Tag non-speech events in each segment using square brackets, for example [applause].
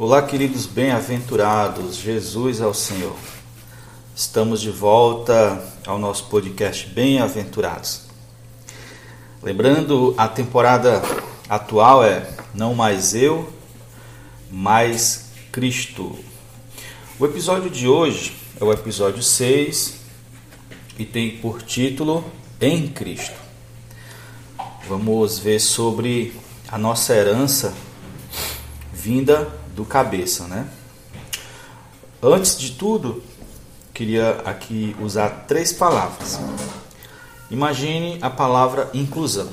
Olá, queridos bem-aventurados, Jesus é o Senhor. Estamos de volta ao nosso podcast Bem-aventurados. Lembrando, a temporada atual é Não Mais Eu, Mais Cristo. O episódio de hoje é o episódio 6 e tem por título Em Cristo. Vamos ver sobre a nossa herança vinda do cabeça, né? Antes de tudo, queria aqui usar três palavras. Imagine a palavra inclusão.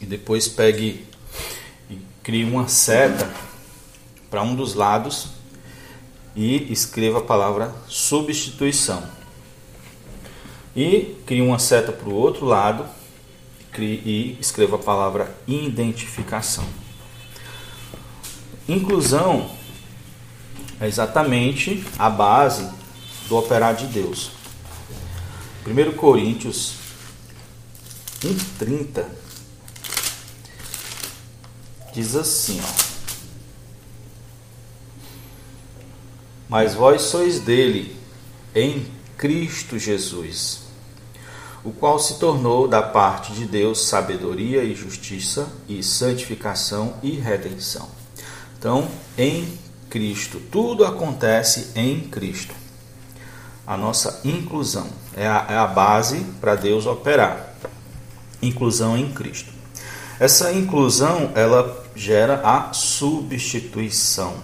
E depois pegue e crie uma seta para um dos lados e escreva a palavra substituição. E crie uma seta para o outro lado e escreva a palavra identificação. Inclusão é exatamente a base do operar de Deus. 1 Coríntios 1,30 diz assim: ó, Mas vós sois dele, em Cristo Jesus, o qual se tornou da parte de Deus sabedoria e justiça, e santificação e redenção então, em Cristo, tudo acontece em Cristo. A nossa inclusão é a, é a base para Deus operar. Inclusão em Cristo. Essa inclusão ela gera a substituição.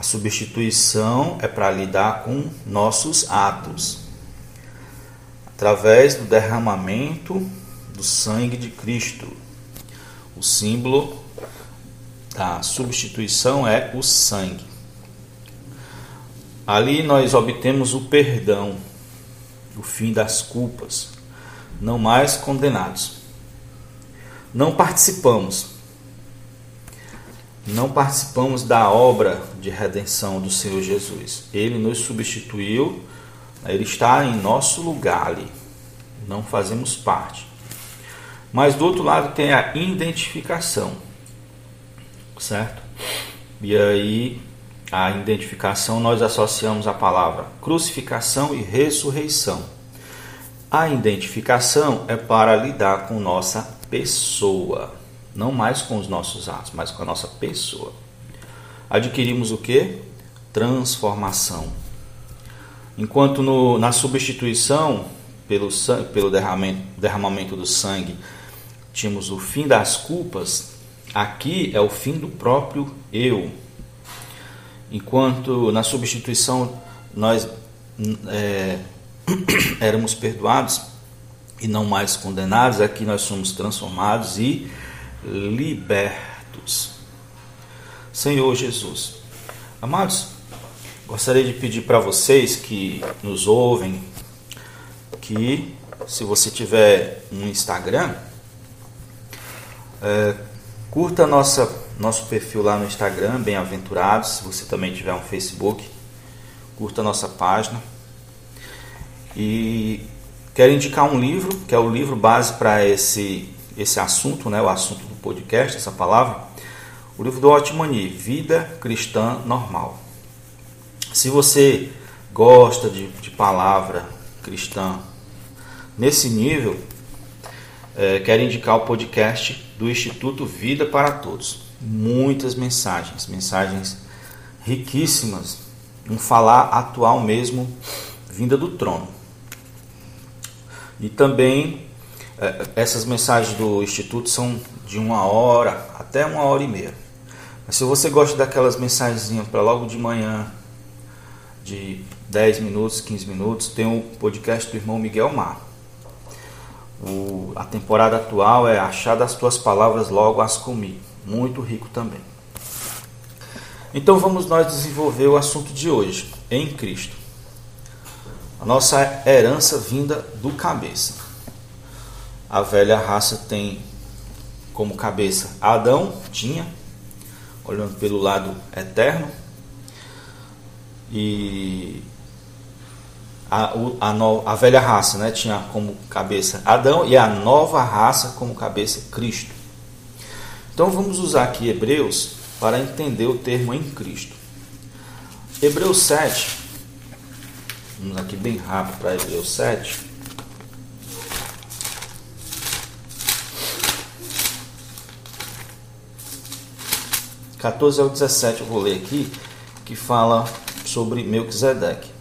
A substituição é para lidar com nossos atos, através do derramamento do sangue de Cristo, o símbolo a substituição é o sangue. Ali nós obtemos o perdão, o fim das culpas, não mais condenados. Não participamos, não participamos da obra de redenção do Senhor Jesus. Ele nos substituiu, ele está em nosso lugar ali. Não fazemos parte. Mas do outro lado tem a identificação certo? E aí a identificação nós associamos a palavra crucificação e ressurreição. A identificação é para lidar com nossa pessoa, não mais com os nossos atos, mas com a nossa pessoa. Adquirimos o que? Transformação. Enquanto no, na substituição pelo, pelo derramamento, derramamento do sangue tínhamos o fim das culpas, Aqui é o fim do próprio eu. Enquanto na substituição nós é, [coughs] éramos perdoados e não mais condenados, aqui nós somos transformados e libertos. Senhor Jesus, amados, gostaria de pedir para vocês que nos ouvem que, se você tiver um Instagram, é, Curta nossa, nosso perfil lá no Instagram, Bem-Aventurados. Se você também tiver um Facebook, curta nossa página. E quero indicar um livro, que é o livro base para esse, esse assunto, né, o assunto do podcast, essa palavra. O livro do Otmani, Vida Cristã Normal. Se você gosta de, de palavra cristã nesse nível, é, quero indicar o podcast do Instituto Vida para Todos. Muitas mensagens, mensagens riquíssimas, um falar atual mesmo, vinda do trono. E também é, essas mensagens do Instituto são de uma hora até uma hora e meia. Mas se você gosta daquelas mensagens para logo de manhã, de 10 minutos, 15 minutos, tem o podcast do irmão Miguel Mar o, a temporada atual é Achar das tuas palavras logo as comi. Muito rico também. Então vamos nós desenvolver o assunto de hoje, em Cristo. A nossa herança vinda do cabeça. A velha raça tem como cabeça Adão, tinha, olhando pelo lado eterno. E a, a, no, a velha raça né, tinha como cabeça Adão e a nova raça como cabeça Cristo. Então vamos usar aqui Hebreus para entender o termo em Cristo. Hebreus 7, vamos aqui bem rápido para Hebreus 7. 14 ao 17 eu vou ler aqui, que fala sobre Melquisedeque.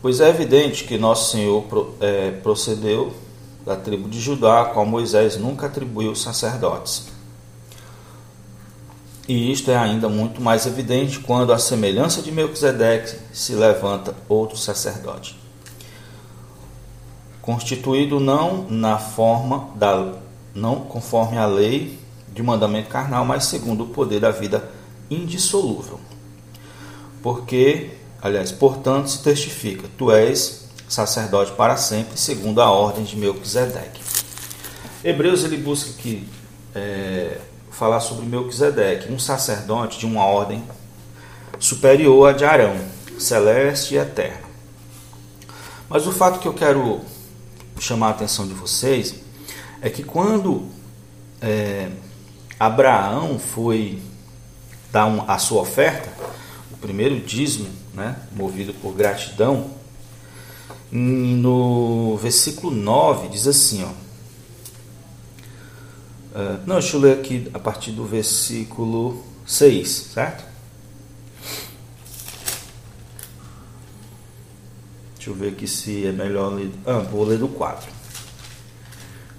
Pois é evidente que nosso Senhor é, procedeu da tribo de Judá, qual Moisés nunca atribuiu sacerdotes. E isto é ainda muito mais evidente quando, à semelhança de Melquisedeque, se levanta outro sacerdote. Constituído não na forma da não conforme a lei de mandamento carnal, mas segundo o poder da vida indissolúvel. Porque, aliás, portanto, se testifica: tu és sacerdote para sempre, segundo a ordem de Melquisedeque. Hebreus ele busca aqui é, falar sobre Melquisedeque, um sacerdote de uma ordem superior à de Arão, celeste e eterna. Mas o fato que eu quero chamar a atenção de vocês é que quando é, Abraão foi dar um, a sua oferta, primeiro dízimo, né, movido por gratidão, no versículo 9 diz assim, ó. Uh, não, deixa eu ler aqui a partir do versículo 6, certo? Deixa eu ver aqui se é melhor ler. Ah, vou ler do 4.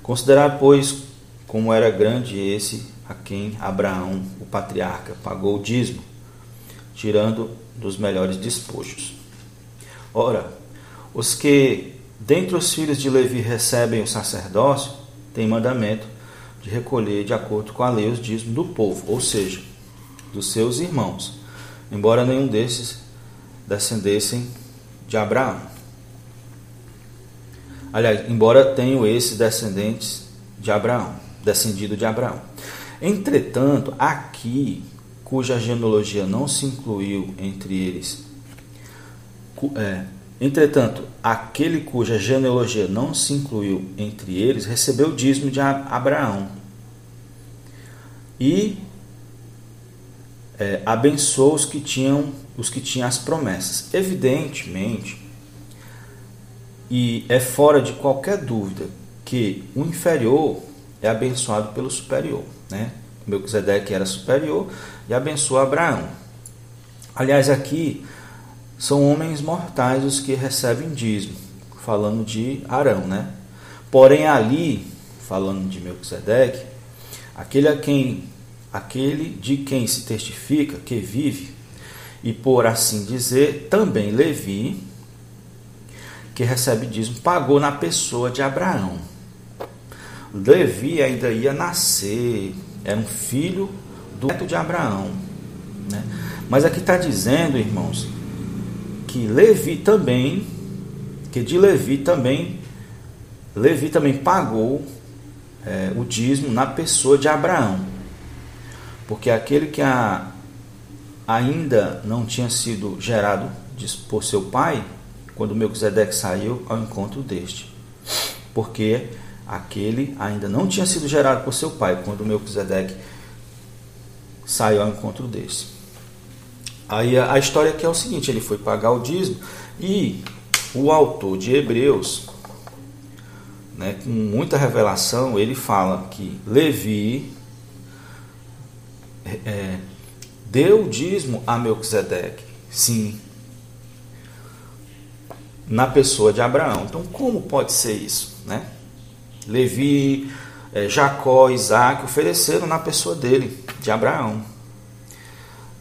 Considerar, pois, como era grande esse a quem Abraão, o patriarca, pagou o dízimo, tirando dos melhores despojos. Ora, os que dentre os filhos de Levi recebem o sacerdócio têm mandamento de recolher de acordo com a lei os dízimos do povo, ou seja, dos seus irmãos, embora nenhum desses descendessem de Abraão. Aliás, embora tenham esses descendentes de Abraão, descendido de Abraão. Entretanto, aqui, cuja genealogia não se incluiu entre eles, é, entretanto, aquele cuja genealogia não se incluiu entre eles, recebeu o dízimo de Abraão e é, abençoou os que tinham os que tinham as promessas. Evidentemente, e é fora de qualquer dúvida que o inferior é abençoado pelo superior. Né? Melquisedeque era superior e abençoa Abraão. Aliás, aqui são homens mortais os que recebem dízimo, falando de Arão, né? Porém ali, falando de Melquisedeque, aquele a quem aquele de quem se testifica que vive, e por assim dizer, também Levi, que recebe dízimo, pagou na pessoa de Abraão. Levi ainda ia nascer, era um filho do neto de Abraão. Né? Mas aqui está dizendo, irmãos, que Levi também, que de Levi também, Levi também pagou é, o dízimo na pessoa de Abraão. Porque aquele que a, ainda não tinha sido gerado por seu pai, quando Melquisedeque saiu ao encontro deste. Porque aquele ainda não tinha sido gerado por seu pai, quando Melquisedeque saiu ao encontro desse. Aí a, a história aqui é o seguinte: ele foi pagar o dízimo e o autor de Hebreus, né, com muita revelação, ele fala que Levi é, deu o dízimo a Melquisedeque. Sim. Na pessoa de Abraão. Então, como pode ser isso? Né? Levi, é, Jacó, Isaac ofereceram na pessoa dele, de Abraão.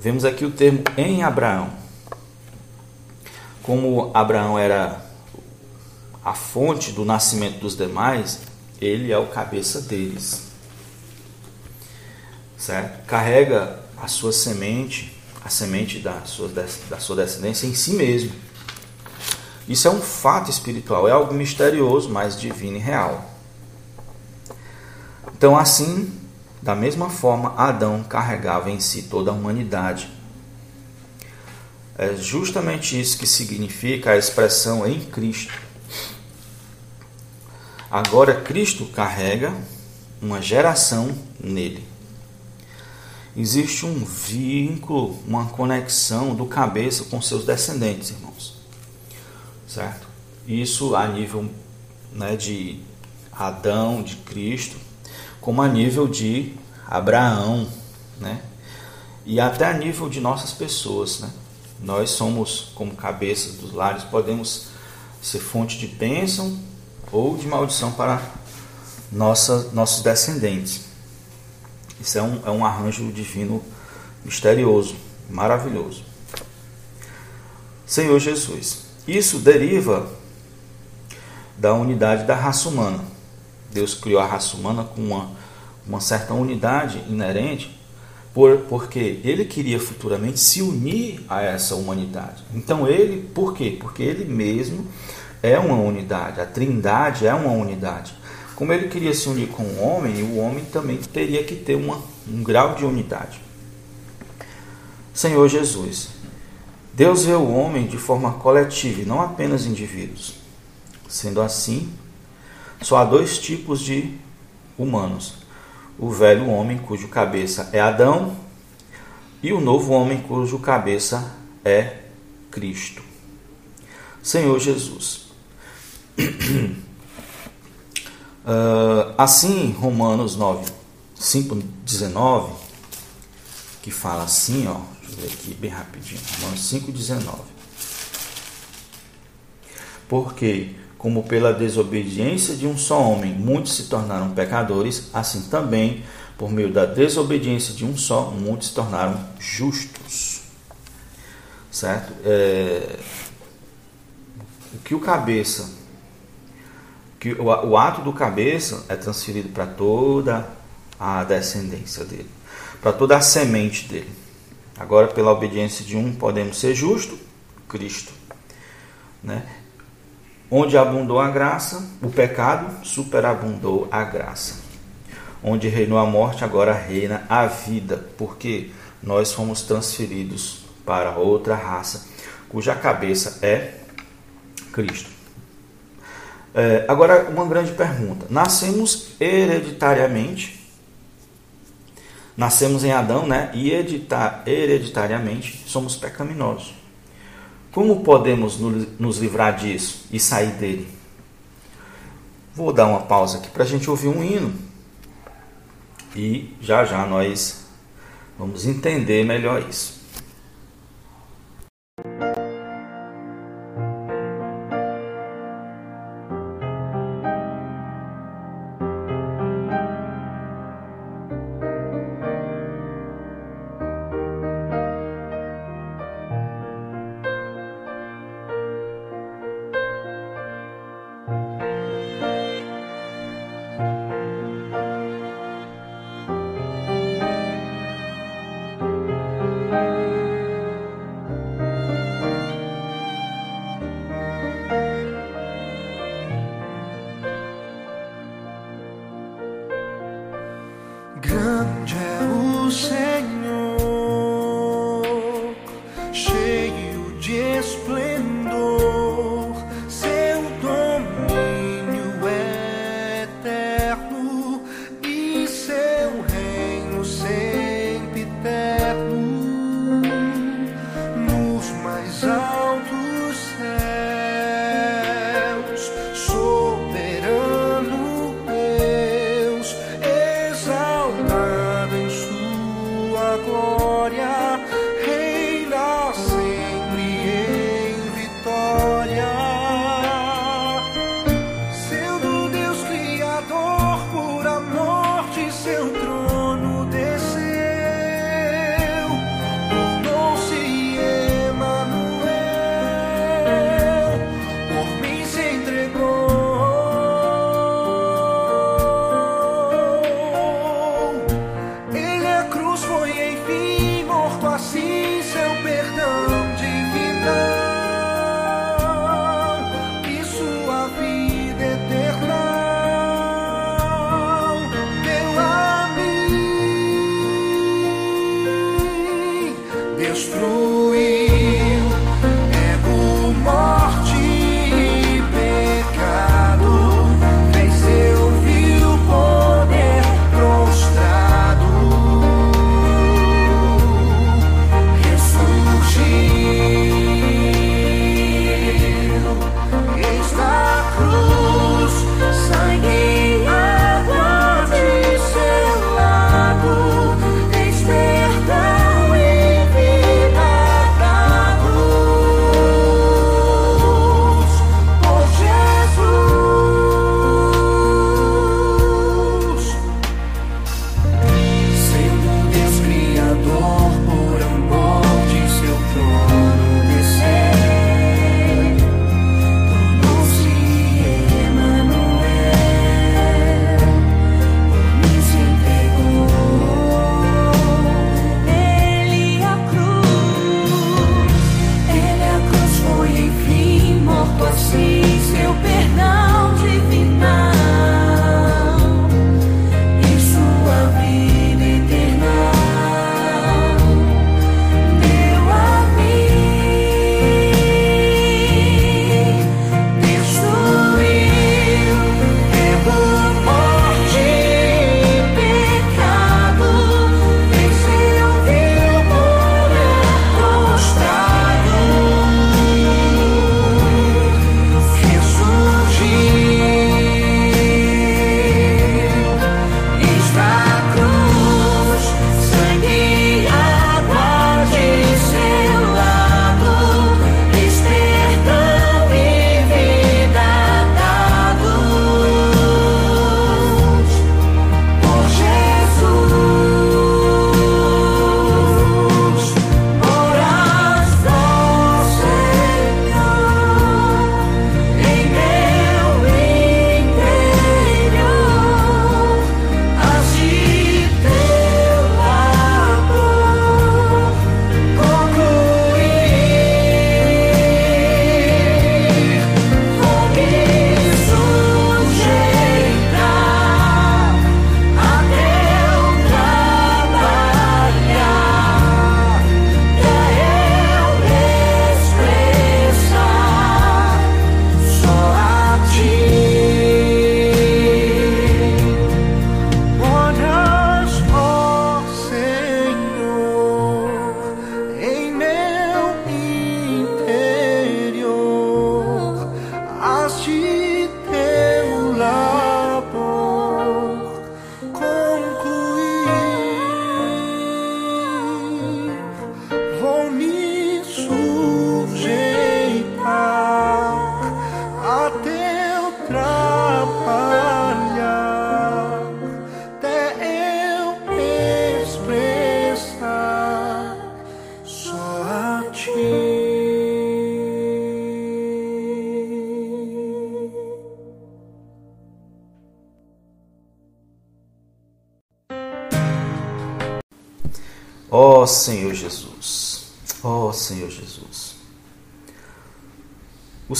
Vemos aqui o termo em Abraão. Como Abraão era a fonte do nascimento dos demais, ele é o cabeça deles. Certo? Carrega a sua semente, a semente da sua, da sua descendência em si mesmo. Isso é um fato espiritual, é algo misterioso, mas divino e real. Então, assim, da mesma forma, Adão carregava em si toda a humanidade. É justamente isso que significa a expressão em Cristo. Agora, Cristo carrega uma geração nele. existe um vínculo, uma conexão do cabeça com seus descendentes, irmãos. Certo? Isso a nível né, de Adão, de Cristo, como a nível de Abraão, né? E até a nível de nossas pessoas, né? Nós somos como cabeças dos lares, podemos ser fonte de bênção ou de maldição para nossa, nossos descendentes. Isso é um, é um arranjo divino misterioso, maravilhoso. Senhor Jesus, isso deriva da unidade da raça humana. Deus criou a raça humana com uma, uma certa unidade inerente, por, porque ele queria futuramente se unir a essa humanidade. Então ele, por quê? Porque ele mesmo é uma unidade, a trindade é uma unidade. Como ele queria se unir com o homem, o homem também teria que ter uma, um grau de unidade. Senhor Jesus, Deus vê o homem de forma coletiva e não apenas indivíduos. Sendo assim, só há dois tipos de humanos: o velho homem, cujo cabeça é Adão, e o novo homem, cujo cabeça é Cristo. Senhor Jesus. Uh, [clears throat] assim, Romanos 9, 5, 19, que fala assim, ó, deixa eu ver aqui bem rapidinho, Romanos 5, 19. Porque, como pela desobediência de um só homem muitos se tornaram pecadores, assim também, por meio da desobediência de um só, muitos se tornaram justos. Certo? É, o que o cabeça que o, o ato do cabeça é transferido para toda a descendência dele, para toda a semente dele. Agora, pela obediência de um, podemos ser justos, Cristo. Né? Onde abundou a graça, o pecado superabundou a graça. Onde reinou a morte, agora reina a vida, porque nós fomos transferidos para outra raça, cuja cabeça é Cristo. É, agora, uma grande pergunta: nascemos hereditariamente, nascemos em Adão, né? E hereditariamente somos pecaminosos. Como podemos nos livrar disso e sair dele? Vou dar uma pausa aqui para a gente ouvir um hino e já já nós vamos entender melhor isso.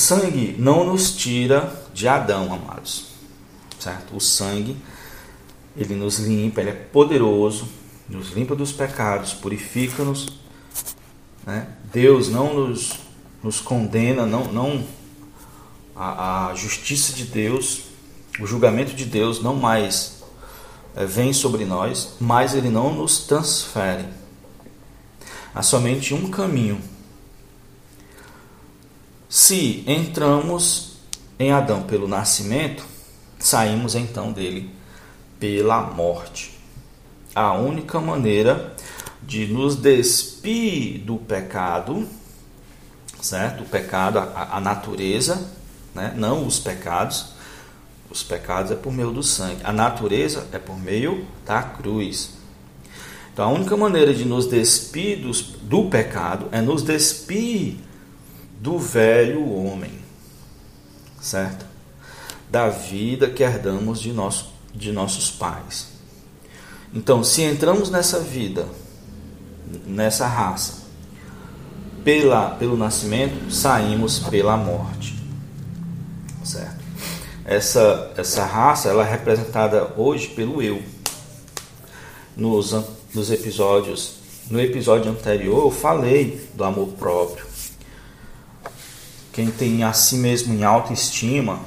Sangue não nos tira de Adão, amados. Certo? O sangue, ele nos limpa, ele é poderoso, nos limpa dos pecados, purifica-nos. Né? Deus não nos, nos condena, não, não a, a justiça de Deus, o julgamento de Deus não mais é, vem sobre nós, mas ele não nos transfere. Há somente um caminho. Se entramos em Adão pelo nascimento, saímos então dele pela morte. A única maneira de nos despir do pecado, certo? O pecado, a, a natureza, né? não os pecados. Os pecados é por meio do sangue. A natureza é por meio da cruz. Então a única maneira de nos despir do pecado é nos despir do velho homem, certo? Da vida que herdamos de, nosso, de nossos pais. Então, se entramos nessa vida, nessa raça, pela, pelo nascimento, saímos pela morte, certo? Essa, essa raça ela é representada hoje pelo eu. Nos nos episódios, no episódio anterior eu falei do amor próprio. Quem tem a si mesmo em autoestima,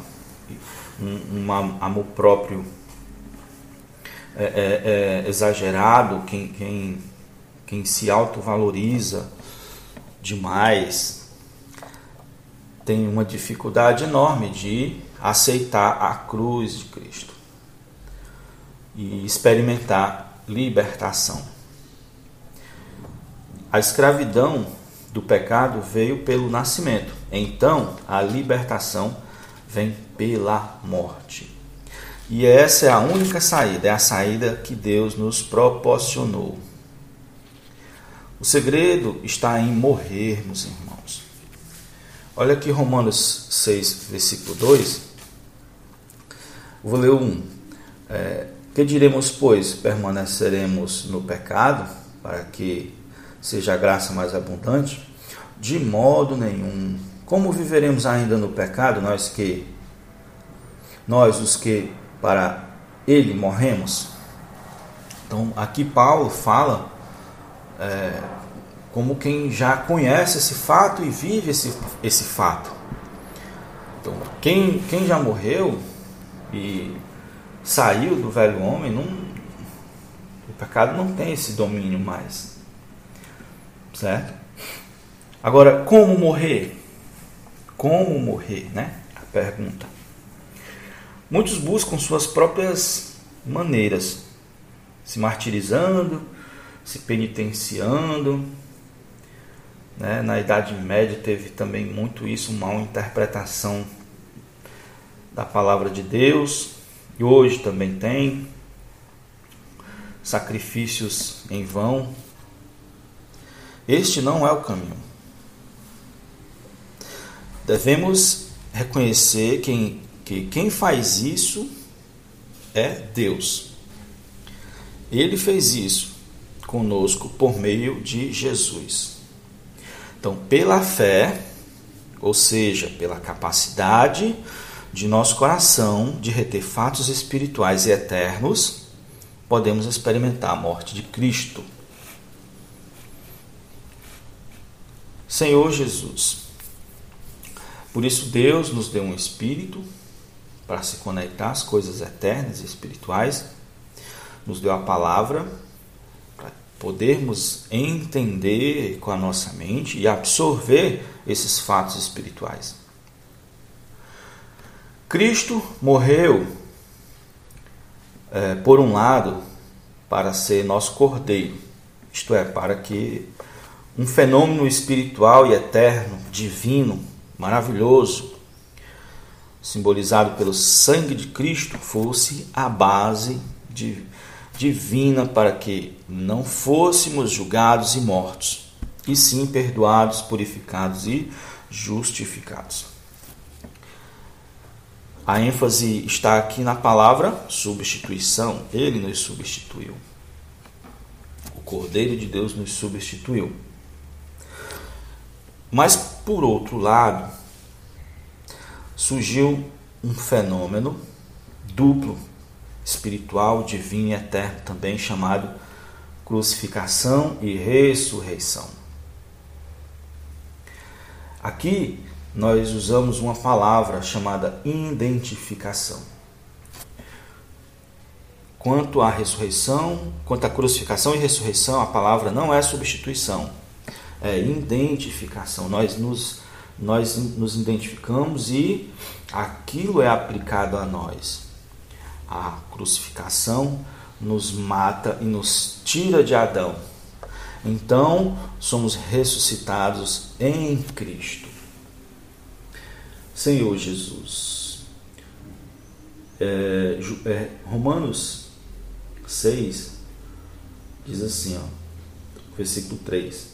um, um amor próprio é, é, é exagerado, quem, quem, quem se autovaloriza demais, tem uma dificuldade enorme de aceitar a cruz de Cristo e experimentar libertação. A escravidão do pecado veio pelo nascimento, então a libertação vem pela morte. E essa é a única saída, é a saída que Deus nos proporcionou. O segredo está em morrermos, irmãos. Olha aqui Romanos 6, versículo 2. Vou ler um. É, que diremos, pois? Permaneceremos no pecado para que seja a graça mais abundante? De modo nenhum. Como viveremos ainda no pecado, nós que nós os que para ele morremos? Então, aqui Paulo fala é, como quem já conhece esse fato e vive esse, esse fato. Então, quem, quem já morreu e saiu do velho homem, não, o pecado não tem esse domínio mais. Certo? Agora, como morrer? Como morrer, né? A pergunta. Muitos buscam suas próprias maneiras, se martirizando, se penitenciando. Né? Na Idade Média teve também muito isso, uma interpretação da palavra de Deus, e hoje também tem sacrifícios em vão. Este não é o caminho. Devemos reconhecer quem, que quem faz isso é Deus. Ele fez isso conosco por meio de Jesus. Então, pela fé, ou seja, pela capacidade de nosso coração de reter fatos espirituais e eternos, podemos experimentar a morte de Cristo. Senhor Jesus, por isso Deus nos deu um espírito para se conectar às coisas eternas e espirituais, nos deu a palavra para podermos entender com a nossa mente e absorver esses fatos espirituais. Cristo morreu, é, por um lado, para ser nosso cordeiro, isto é, para que um fenômeno espiritual e eterno, divino, maravilhoso, simbolizado pelo sangue de Cristo, fosse a base de, divina para que não fôssemos julgados e mortos, e sim perdoados, purificados e justificados. A ênfase está aqui na palavra substituição. Ele nos substituiu. Cordeiro de Deus nos substituiu. Mas, por outro lado, surgiu um fenômeno duplo, espiritual, divino e eterno, também chamado crucificação e ressurreição. Aqui nós usamos uma palavra chamada identificação. Quanto à ressurreição, quanto à crucificação e ressurreição, a palavra não é substituição, é identificação. Nós nos, nós nos identificamos e aquilo é aplicado a nós. A crucificação nos mata e nos tira de Adão. Então, somos ressuscitados em Cristo. Senhor Jesus. É, é, Romanos 6 diz assim, ó, versículo 3.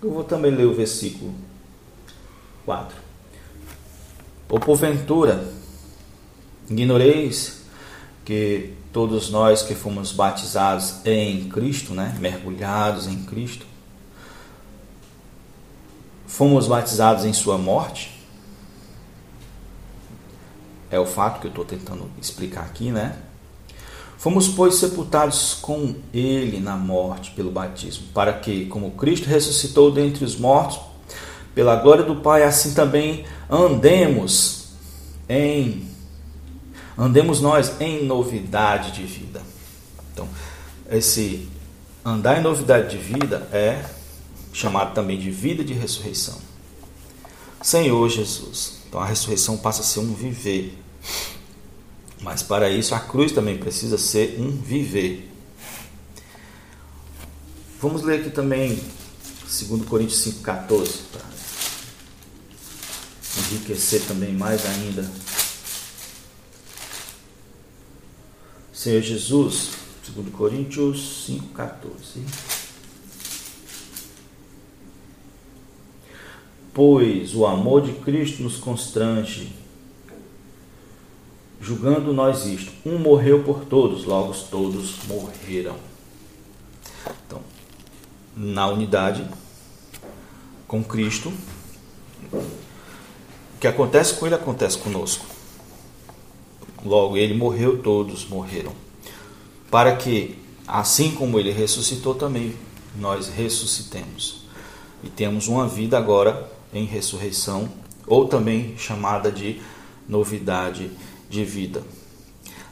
Eu vou também ler o versículo 4. Ou porventura, ignoreis que todos nós que fomos batizados em Cristo, né, mergulhados em Cristo, fomos batizados em Sua morte. É o fato que eu estou tentando explicar aqui, né? Fomos, pois, sepultados com ele na morte pelo batismo, para que, como Cristo ressuscitou dentre os mortos, pela glória do Pai, assim também andemos em andemos nós em novidade de vida. Então, esse andar em novidade de vida é chamado também de vida de ressurreição. Senhor Jesus. Então a ressurreição passa a ser um viver. Mas para isso a cruz também precisa ser um viver. Vamos ler aqui também 2 Coríntios 5,14 para enriquecer também mais ainda. Senhor Jesus, 2 Coríntios 5,14. Pois o amor de Cristo nos constrange julgando nós isto: um morreu por todos, logo todos morreram. Então, na unidade com Cristo, o que acontece com ele acontece conosco. Logo, ele morreu, todos morreram. Para que, assim como ele ressuscitou, também nós ressuscitemos. E temos uma vida agora em ressurreição, ou também chamada de novidade de vida.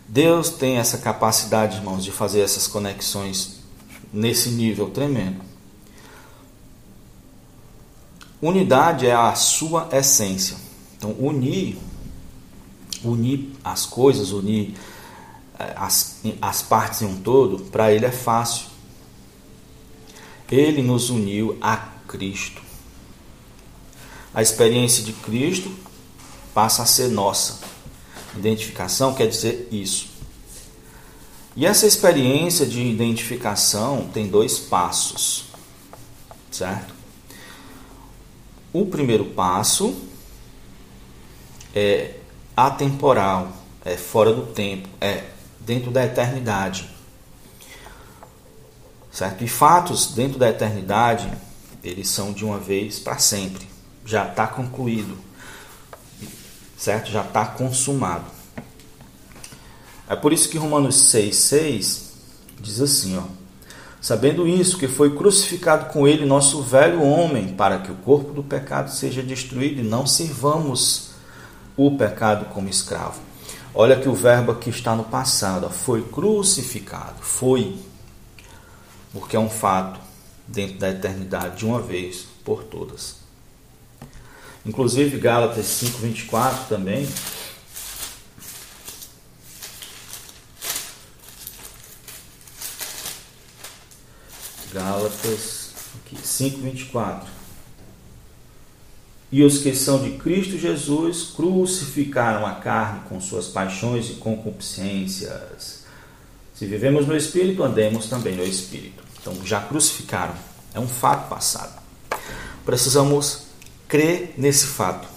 Deus tem essa capacidade, irmãos, de fazer essas conexões nesse nível tremendo. Unidade é a sua essência. Então, unir, unir as coisas, unir eh, as, as partes em um todo, para Ele é fácil. Ele nos uniu a Cristo. A experiência de Cristo passa a ser nossa. Identificação quer dizer isso. E essa experiência de identificação tem dois passos, certo? O primeiro passo é atemporal, é fora do tempo, é dentro da eternidade. Certo? E fatos dentro da eternidade, eles são de uma vez para sempre. Já está concluído certo? Já está consumado. É por isso que Romanos 6,6 diz assim: ó, Sabendo isso, que foi crucificado com ele nosso velho homem, para que o corpo do pecado seja destruído e não sirvamos o pecado como escravo. Olha que o verbo aqui está no passado, ó, foi crucificado, foi, porque é um fato dentro da eternidade, de uma vez por todas. Inclusive Gálatas 5:24 também. Gálatas 5:24. E os que são de Cristo Jesus crucificaram a carne com suas paixões e concupiscências. Se vivemos no Espírito, andemos também no Espírito. Então já crucificaram. É um fato passado. Precisamos crer nesse fato,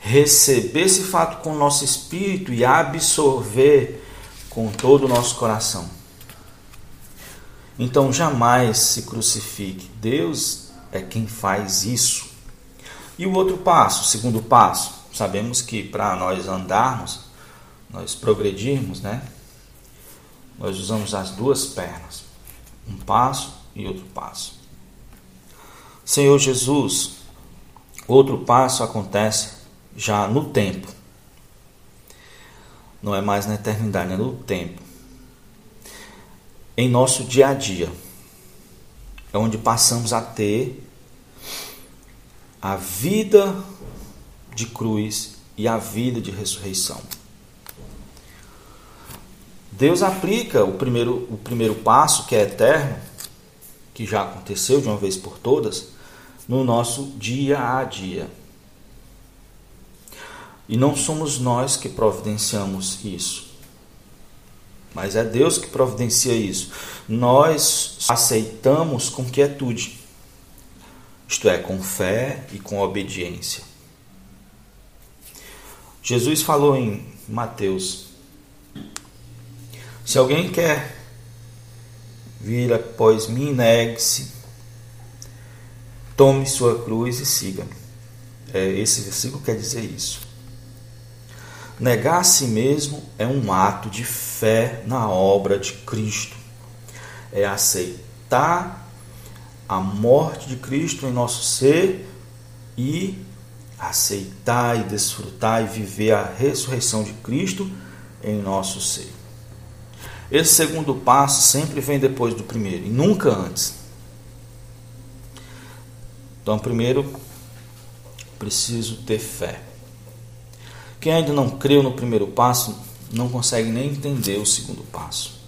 receber esse fato com o nosso espírito e absorver com todo o nosso coração. Então jamais se crucifique. Deus é quem faz isso. E o outro passo, o segundo passo, sabemos que para nós andarmos, nós progredirmos, né? Nós usamos as duas pernas, um passo e outro passo. Senhor Jesus, outro passo acontece já no tempo. Não é mais na eternidade, é no tempo. Em nosso dia a dia. É onde passamos a ter a vida de cruz e a vida de ressurreição. Deus aplica o primeiro, o primeiro passo, que é eterno, que já aconteceu de uma vez por todas, no nosso dia a dia. E não somos nós que providenciamos isso, mas é Deus que providencia isso. Nós aceitamos com quietude, isto é, com fé e com obediência. Jesus falou em Mateus se alguém quer vir após mim, negue-se, tome sua cruz e siga-me. É, esse versículo quer dizer isso. Negar a si mesmo é um ato de fé na obra de Cristo. É aceitar a morte de Cristo em nosso ser e aceitar e desfrutar e viver a ressurreição de Cristo em nosso ser. Esse segundo passo sempre vem depois do primeiro e nunca antes. Então, primeiro, preciso ter fé. Quem ainda não creu no primeiro passo não consegue nem entender o segundo passo,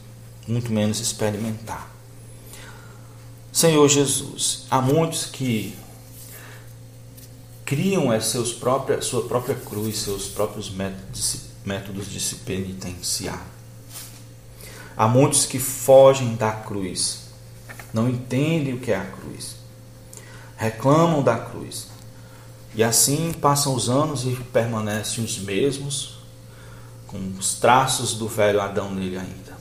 muito menos experimentar. Senhor Jesus, há muitos que criam as seus próprias, sua própria cruz, seus próprios métodos, métodos de se penitenciar. Há muitos que fogem da cruz, não entendem o que é a cruz, reclamam da cruz. E assim passam os anos e permanecem os mesmos, com os traços do velho Adão nele ainda.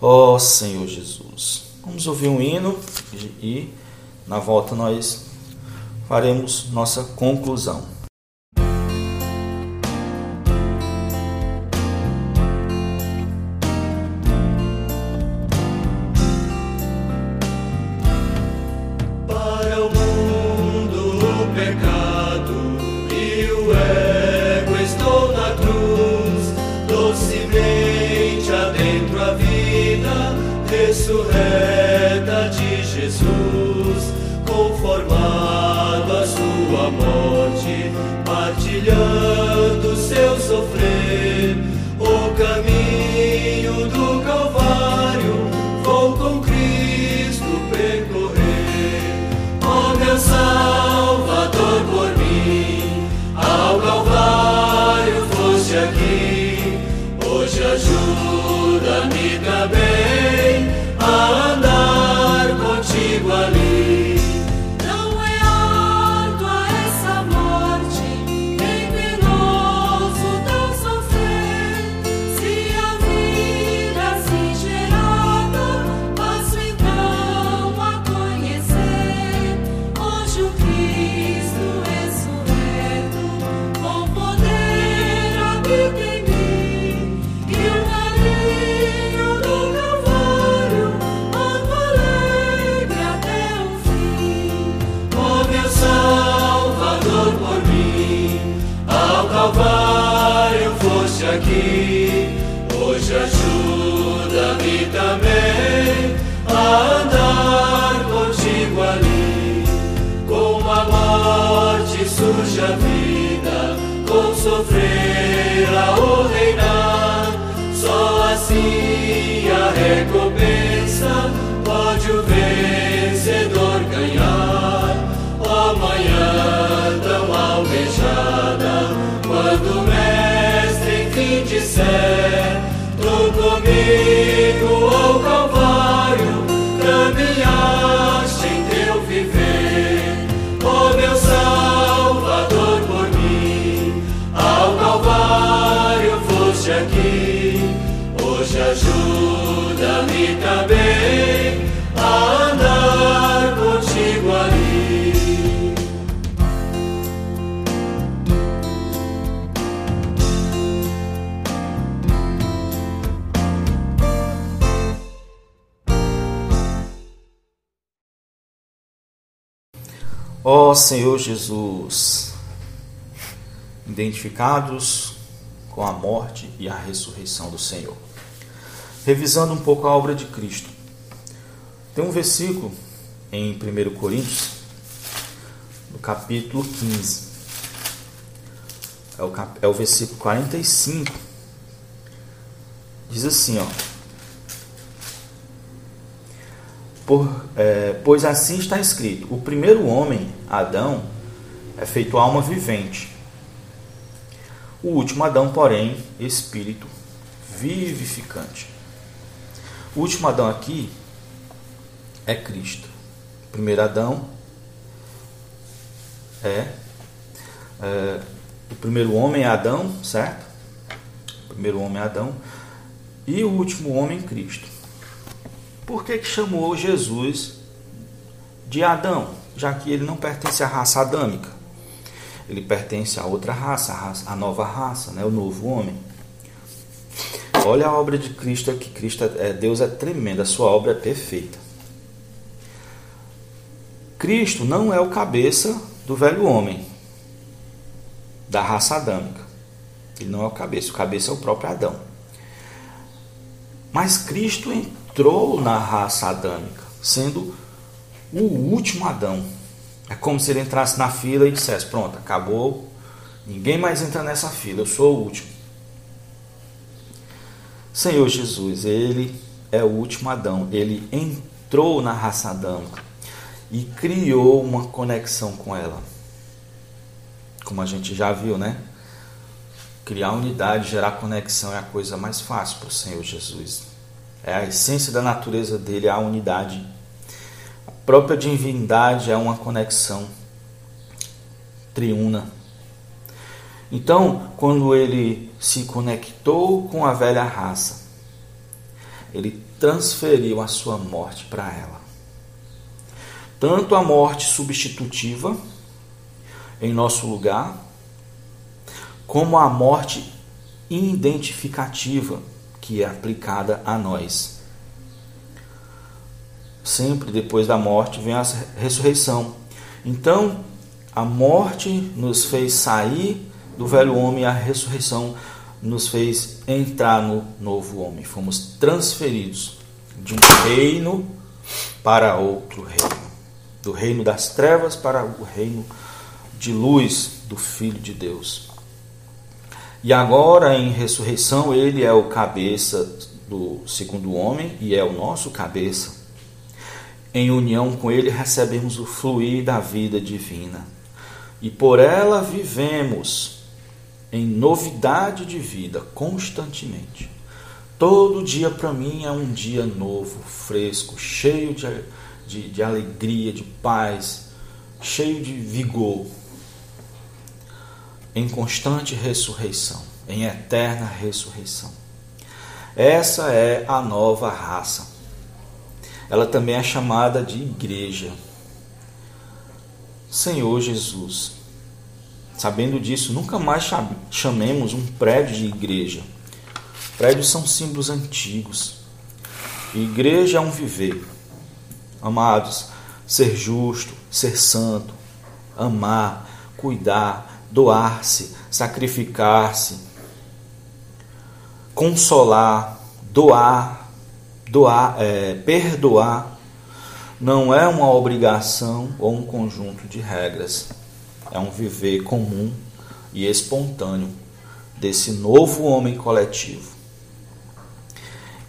Ó oh, Senhor Jesus, vamos ouvir um hino e na volta nós faremos nossa conclusão. Sofrer Ó oh, Senhor Jesus, identificados com a morte e a ressurreição do Senhor. Revisando um pouco a obra de Cristo. Tem um versículo em 1 Coríntios, no capítulo 15. É o, cap... é o versículo 45. Diz assim, ó. Por, é, pois assim está escrito: o primeiro homem, Adão, é feito alma vivente. O último Adão, porém, espírito vivificante. O último Adão aqui é Cristo. O primeiro Adão é, é o primeiro homem é Adão, certo? O primeiro homem é Adão e o último homem Cristo. Por que, que chamou Jesus de Adão? Já que ele não pertence à raça adâmica. Ele pertence a outra raça, a, raça, a nova raça, né? o novo homem. Olha a obra de Cristo aqui. Cristo é, Deus é tremendo, a sua obra é perfeita. Cristo não é o cabeça do velho homem, da raça adâmica. Ele não é o cabeça, o cabeça é o próprio Adão. Mas Cristo entrou na raça adâmica, sendo o último Adão. É como se ele entrasse na fila e dissesse: Pronto, acabou, ninguém mais entra nessa fila, eu sou o último. Senhor Jesus, ele é o último Adão, ele entrou na raça adâmica e criou uma conexão com ela. Como a gente já viu, né? Criar unidade, gerar conexão é a coisa mais fácil para o Senhor Jesus. É a essência da natureza dele, é a unidade. A própria divindade é uma conexão triuna. Então, quando ele se conectou com a velha raça, ele transferiu a sua morte para ela. Tanto a morte substitutiva em nosso lugar, como a morte identificativa que é aplicada a nós. Sempre depois da morte vem a ressurreição. Então, a morte nos fez sair do velho homem, a ressurreição nos fez entrar no novo homem. Fomos transferidos de um reino para outro reino. Do reino das trevas para o reino de luz do Filho de Deus. E agora, em ressurreição, ele é o cabeça do segundo homem e é o nosso cabeça. Em união com ele, recebemos o fluir da vida divina. E por ela vivemos em novidade de vida constantemente. Todo dia para mim é um dia novo, fresco, cheio de, de, de alegria, de paz, cheio de vigor em constante ressurreição, em eterna ressurreição. Essa é a nova raça. Ela também é chamada de igreja. Senhor Jesus. Sabendo disso, nunca mais chamemos um prédio de igreja. Prédios são símbolos antigos. Igreja é um viver. Amados, ser justo, ser santo, amar, cuidar, doar-se, sacrificar-se, consolar, doar, doar, é, perdoar, não é uma obrigação ou um conjunto de regras, é um viver comum e espontâneo desse novo homem coletivo.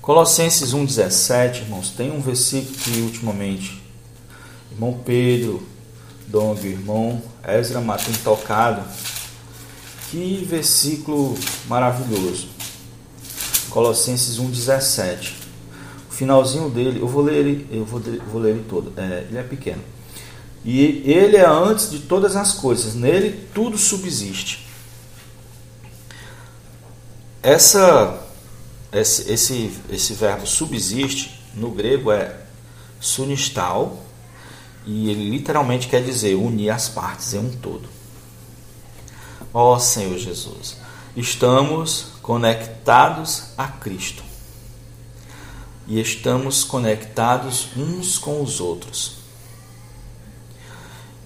Colossenses 1,17, irmãos, tem um versículo que ultimamente, irmão Pedro, Dong, irmão Ezra tem tocado. Que versículo maravilhoso. Colossenses 1,17. O finalzinho dele, eu vou ler ele, eu vou, vou ler ele todo. É, ele é pequeno. E ele é antes de todas as coisas, nele tudo subsiste. Essa, esse, esse, esse verbo subsiste no grego é sunistal, e ele literalmente quer dizer unir as partes em um todo. Ó Senhor Jesus, estamos conectados a Cristo e estamos conectados uns com os outros.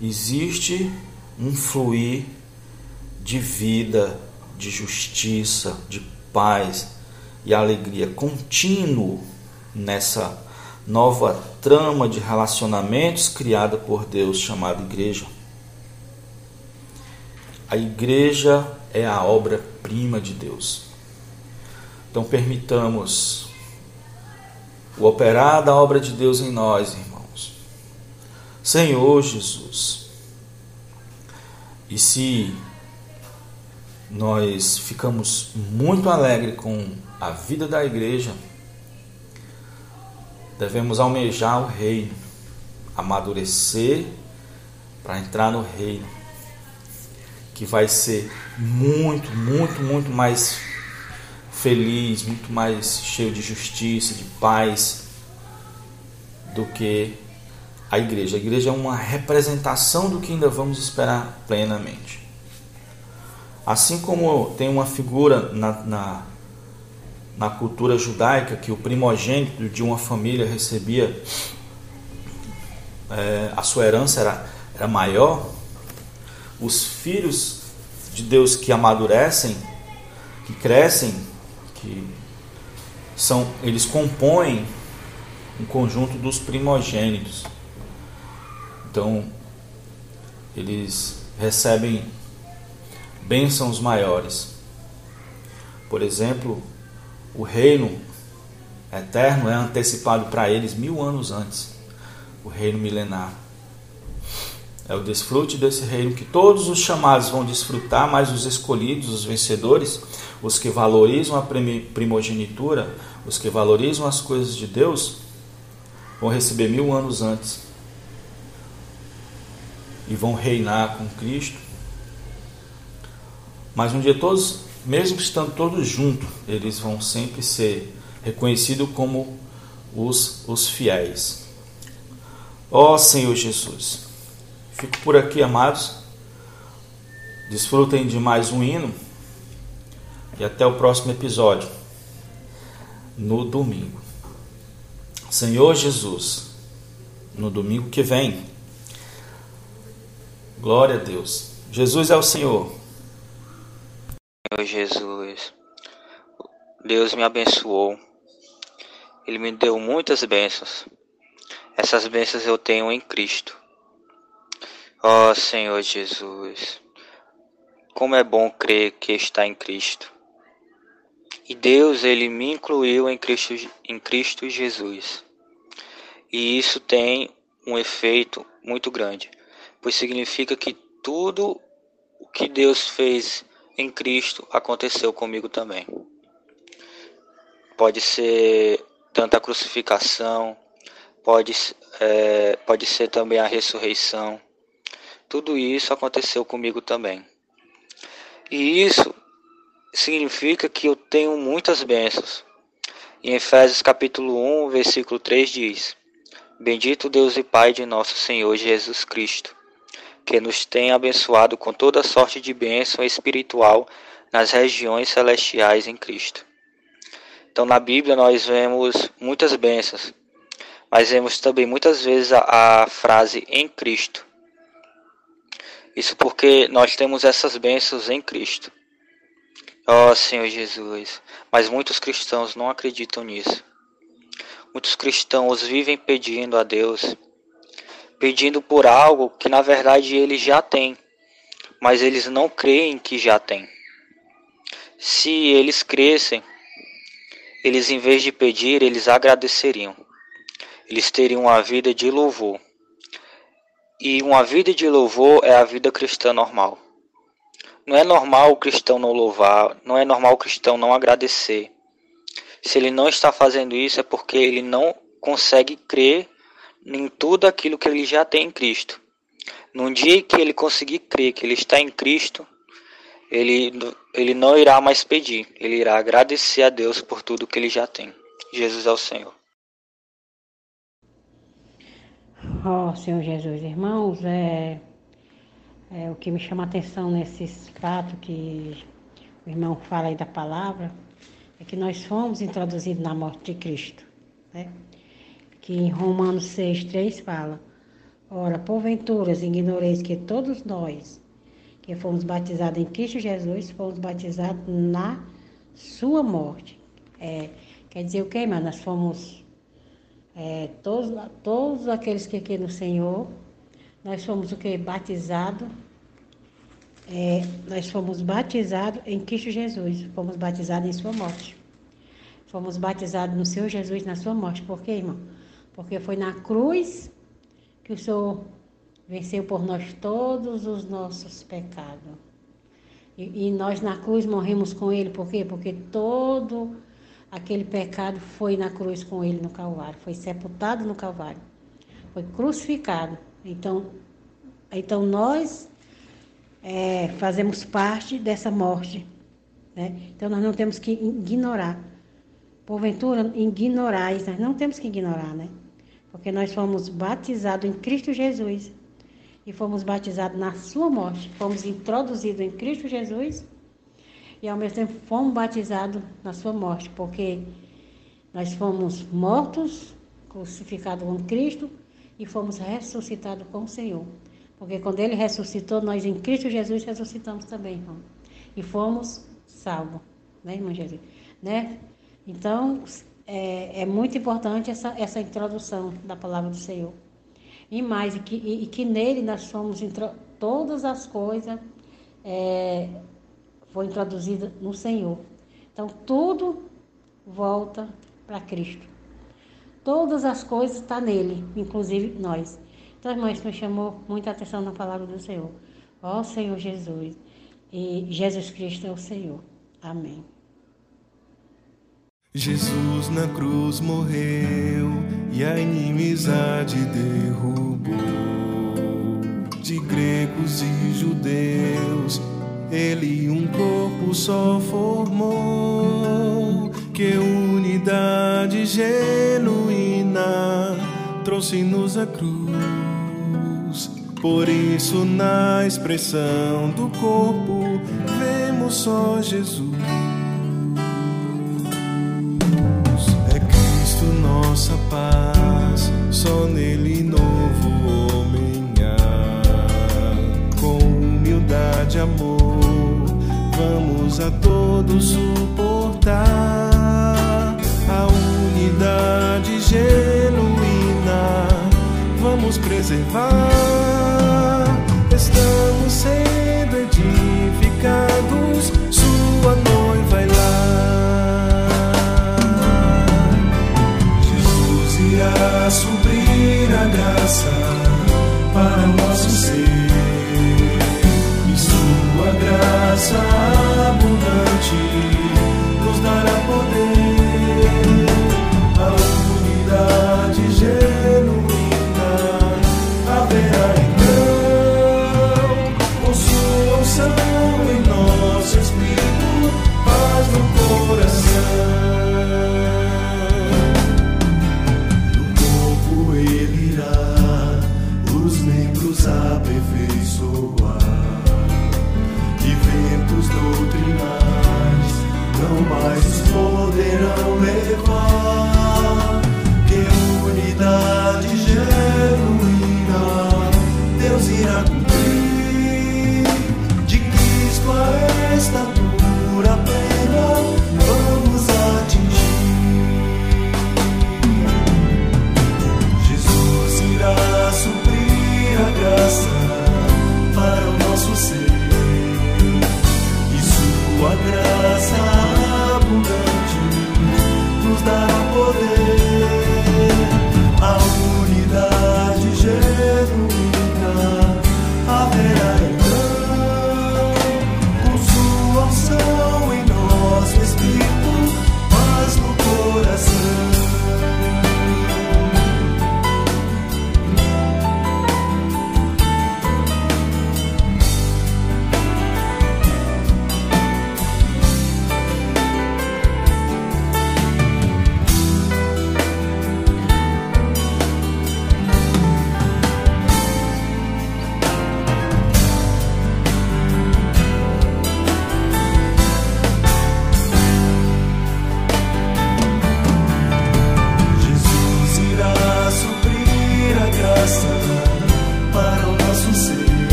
existe um fluir de vida, de justiça, de paz e alegria contínuo nessa nova trama de relacionamentos criada por Deus chamada igreja. A igreja é a obra-prima de Deus. Então permitamos o operar da obra de Deus em nós, irmãos. Senhor Jesus. E se nós ficamos muito alegres com a vida da igreja, devemos almejar o reino, amadurecer para entrar no reino, que vai ser muito, muito, muito mais feliz, muito mais cheio de justiça, de paz do que a igreja. A igreja é uma representação do que ainda vamos esperar plenamente. Assim como tem uma figura na, na na cultura judaica que o primogênito de uma família recebia é, a sua herança era, era maior, os filhos de Deus que amadurecem, que crescem, que são eles compõem um conjunto dos primogênitos. Então, eles recebem bênçãos maiores. Por exemplo, o reino eterno é antecipado para eles mil anos antes o reino milenar. É o desfrute desse reino que todos os chamados vão desfrutar, mas os escolhidos, os vencedores, os que valorizam a primogenitura, os que valorizam as coisas de Deus, vão receber mil anos antes e vão reinar com Cristo. Mas um dia todos mesmo estando todos juntos, eles vão sempre ser reconhecidos como os, os fiéis. Ó oh, Senhor Jesus, fico por aqui, amados. Desfrutem de mais um hino e até o próximo episódio, no domingo. Senhor Jesus, no domingo que vem. Glória a Deus. Jesus é o Senhor. Jesus, Deus me abençoou. Ele me deu muitas bênçãos. Essas bênçãos eu tenho em Cristo. Ó oh, Senhor Jesus, como é bom crer que está em Cristo. E Deus, ele me incluiu em Cristo, em Cristo Jesus. E isso tem um efeito muito grande, pois significa que tudo o que Deus fez em Cristo aconteceu comigo também. Pode ser tanto a crucificação, pode, é, pode ser também a ressurreição. Tudo isso aconteceu comigo também. E isso significa que eu tenho muitas bênçãos. Em Efésios capítulo 1, versículo 3 diz: Bendito Deus e Pai de nosso Senhor Jesus Cristo, que nos tem abençoado com toda sorte de bênção espiritual nas regiões celestiais em Cristo. Então, na Bíblia, nós vemos muitas bênçãos, mas vemos também muitas vezes a, a frase em Cristo. Isso porque nós temos essas bênçãos em Cristo. Ó oh, Senhor Jesus, mas muitos cristãos não acreditam nisso. Muitos cristãos vivem pedindo a Deus pedindo por algo que na verdade eles já têm, mas eles não creem que já têm. Se eles crescem, eles em vez de pedir, eles agradeceriam. Eles teriam uma vida de louvor. E uma vida de louvor é a vida cristã normal. Não é normal o cristão não louvar, não é normal o cristão não agradecer. Se ele não está fazendo isso é porque ele não consegue crer em tudo aquilo que ele já tem em Cristo. Num dia que ele conseguir crer que ele está em Cristo, ele, ele não irá mais pedir, ele irá agradecer a Deus por tudo que ele já tem. Jesus é o Senhor. Ó oh, Senhor Jesus, irmãos, é, é, o que me chama a atenção nesses fatos que o irmão fala aí da palavra é que nós fomos introduzidos na morte de Cristo. Né? Que em Romanos 6, 3 fala: Ora, porventura, ignoreis que todos nós que fomos batizados em Cristo Jesus, fomos batizados na sua morte. É, quer dizer o que, irmã? Nós fomos, é, todos, todos aqueles que aqui no Senhor, nós fomos o que? Batizados. É, nós fomos batizados em Cristo Jesus, fomos batizados em sua morte. Fomos batizados no Senhor Jesus na sua morte. Por quê, irmão? Porque foi na cruz que o Senhor venceu por nós todos os nossos pecados. E, e, nós na cruz morremos com Ele, por quê? Porque todo aquele pecado foi na cruz com Ele no Calvário, foi sepultado no Calvário, foi crucificado. Então, então nós é, fazemos parte dessa morte. Né? Então nós não temos que ignorar. Porventura, ignorais, nós não temos que ignorar, né? Porque nós fomos batizados em Cristo Jesus e fomos batizados na sua morte. Fomos introduzidos em Cristo Jesus e ao mesmo tempo fomos batizados na sua morte, porque nós fomos mortos, crucificados com Cristo e fomos ressuscitados com o Senhor. Porque quando ele ressuscitou, nós em Cristo Jesus ressuscitamos também, irmão. E fomos salvos, né, irmão Jesus? Né? Então, é, é muito importante essa, essa introdução da palavra do Senhor. E mais, e que, e, que nele nós somos, todas as coisas é, foi introduzida no Senhor. Então, tudo volta para Cristo. Todas as coisas estão tá nele, inclusive nós. Então, irmãos, isso me chamou muita atenção na palavra do Senhor. Ó Senhor Jesus. E Jesus Cristo é o Senhor. Amém. Jesus na cruz morreu e a inimizade derrubou. De gregos e judeus, ele um corpo só formou. Que unidade genuína trouxe-nos a cruz. Por isso, na expressão do corpo, vemos só Jesus. Nossa paz, só nele novo homem há. Com humildade e amor, vamos a todos suportar